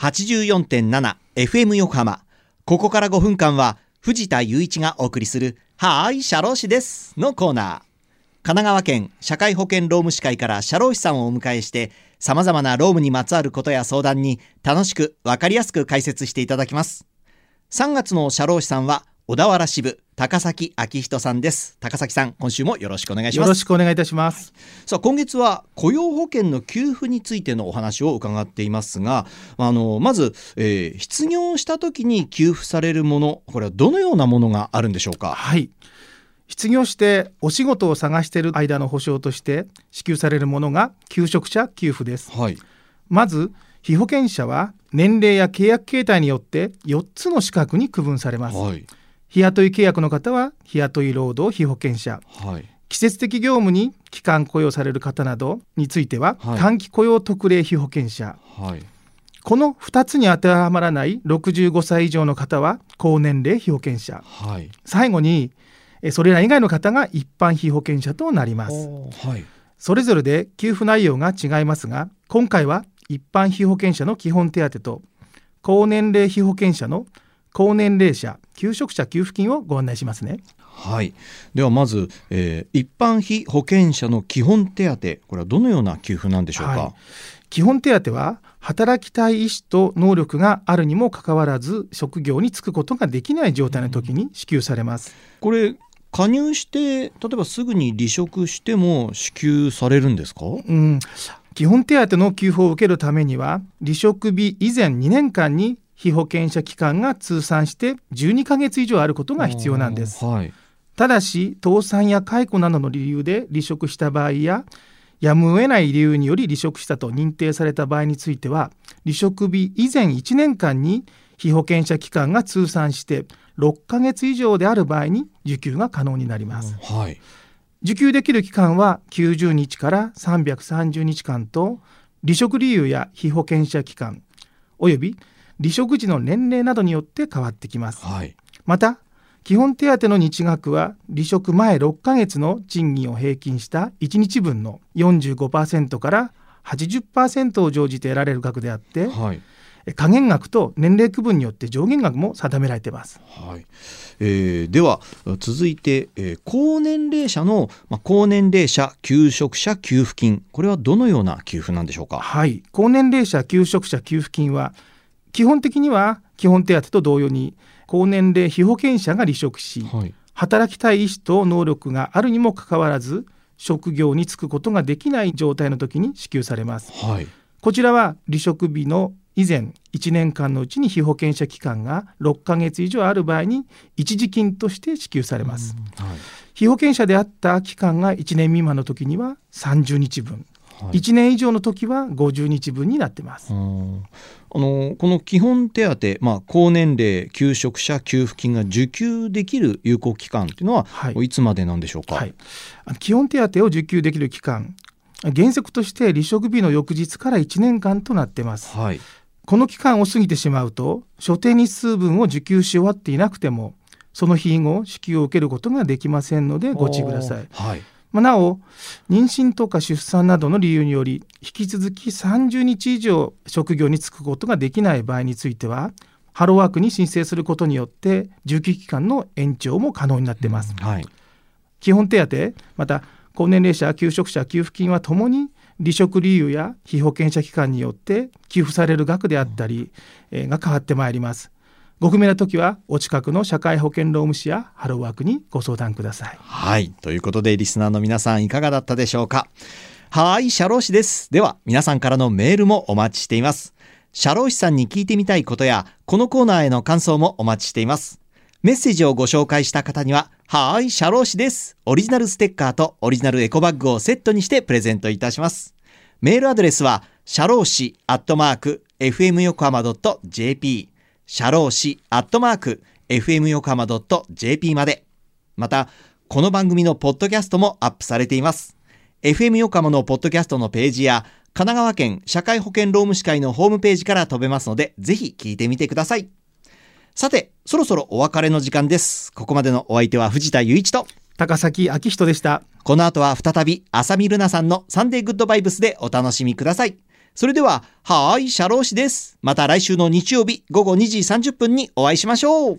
84.7FM 横浜。ここから5分間は藤田雄一がお送りするはーい、社労士ですのコーナー。神奈川県社会保険労務士会から社労士さんをお迎えして様々な労務にまつわることや相談に楽しくわかりやすく解説していただきます。3月の社労士さんは小田原支部高崎明人さんです。高崎さん今週もよろしくお願いします。よろしくお願いいたします、さあ今月は雇用保険の給付についてのお話を伺っていますがあのまず、えー、失業した時に給付されるものこれはどのようなものがあるんでしょうか？はい。失業してお仕事を探している間の保障として支給されるものが求職者給付です、はい、まず被保険者は年齢や契約形態によって4つの資格に区分されます、はい日雇い契約の方は日雇い労働被保険者、はい、季節的業務に期間雇用される方などについては、はい、短期雇用特例被保険者、はい、この2つに当てはまらない65歳以上の方は高年齢被保険者、はい、最後にそれら以外の方が一般被保険者となります、はい、それぞれで給付内容が違いますが今回は一般被保険者の基本手当と高年齢被保険者の高年齢者求職者給付金をご案内しますね。はい。ではまず、えー、一般被保険者の基本手当これはどのような給付なんでしょうか、はい、基本手当は働きたい意思と能力があるにもかかわらず職業に就くことができない状態の時に支給されます、これ加入して例えばすぐに離職しても支給されるんですか、うん、基本手当の給付を受けるためには離職日以前2年間に被保険者期間が通算して12ヶ月以上あることが必要なんです、はい、ただし倒産や解雇などの理由で離職した場合ややむを得ない理由により離職したと認定された場合については離職日以前1年間に被保険者期間が通算して6ヶ月以上である場合に受給が可能になります、はい、受給できる期間は90日から330日間と離職理由や被保険者期間および離職時の年齢などによって変わってきます、はい、また基本手当の日額は離職前6ヶ月の賃金を平均した1日分の45%から80%を乗じて得られる額であって、はい、加減額と年齢区分によって上限額も定められています。はい。えー、では続いて、えー、高年齢者の、まあ、高年齢者求職者給付金。これはどのような給付なんでしょうか？はい。高年齢者求職者給付金は基本的には基本手当と同様に高年齢被保険者が離職し、はい、働きたい意思と能力があるにもかかわらず職業に就くことができない状態の時に支給されます、はい、こちらは離職日の以前1年間のうちに被保険者期間が6ヶ月以上ある場合に一時金として支給されます、はい、被保険者であった期間が1年未満の時には30日分はい、1年以上の時は50日分になってます。あのこの基本手当、まあ、高年齢求職者給付金が受給できる有効期間というのは、はい、いつまでなんでしょうか、はい、基本手当を受給できる期間原則として離職日の翌日から1年間となってます、はい、この期間を過ぎてしまうと所定日数分を受給し終わっていなくてもその日後支給を受けることができませんのでご注意ください。はいまあ、なお妊娠とか出産などの理由により引き続き30日以上職業に就くことができない場合についてはハローワークに申請することによって受給期間の延長も可能になっています、うんはい、基本手当また高年齢者求職者給付金はともに離職理由や被保険者期間によって給付される額であったり、えー、が変わってまいりますご不明な時はお近くの社会保険労務士やハローワークにご相談ください。はい。ということでリスナーの皆さんいかがだったでしょうか？はい、社労士です。では皆さんからのメールもお待ちしています。社労士さんに聞いてみたいことやこのコーナーへの感想もお待ちしています。メッセージをご紹介した方には、はーい、社労士です。オリジナルステッカーとオリジナルエコバッグをセットにしてプレゼントいたします。メールアドレスは、社労士アットマーク、fm 横浜 .jp 社労士アットマーク fm 横浜 .jp まで。また、この番組のポッドキャストもアップされています。FM 横浜のポッドキャストのページや、神奈川県社会保険労務士会のホームページから飛べますので、ぜひ聞いてみてください。さて、そろそろお別れの時間です。ここまでのお相手は藤田雄一と高崎明人でした。この後は再び、浅見ルナさんのサンデーグッドバイブスでお楽しみください。それでは、はーい、社労士です。また来週の日曜日午後2時30分にお会いしましょう。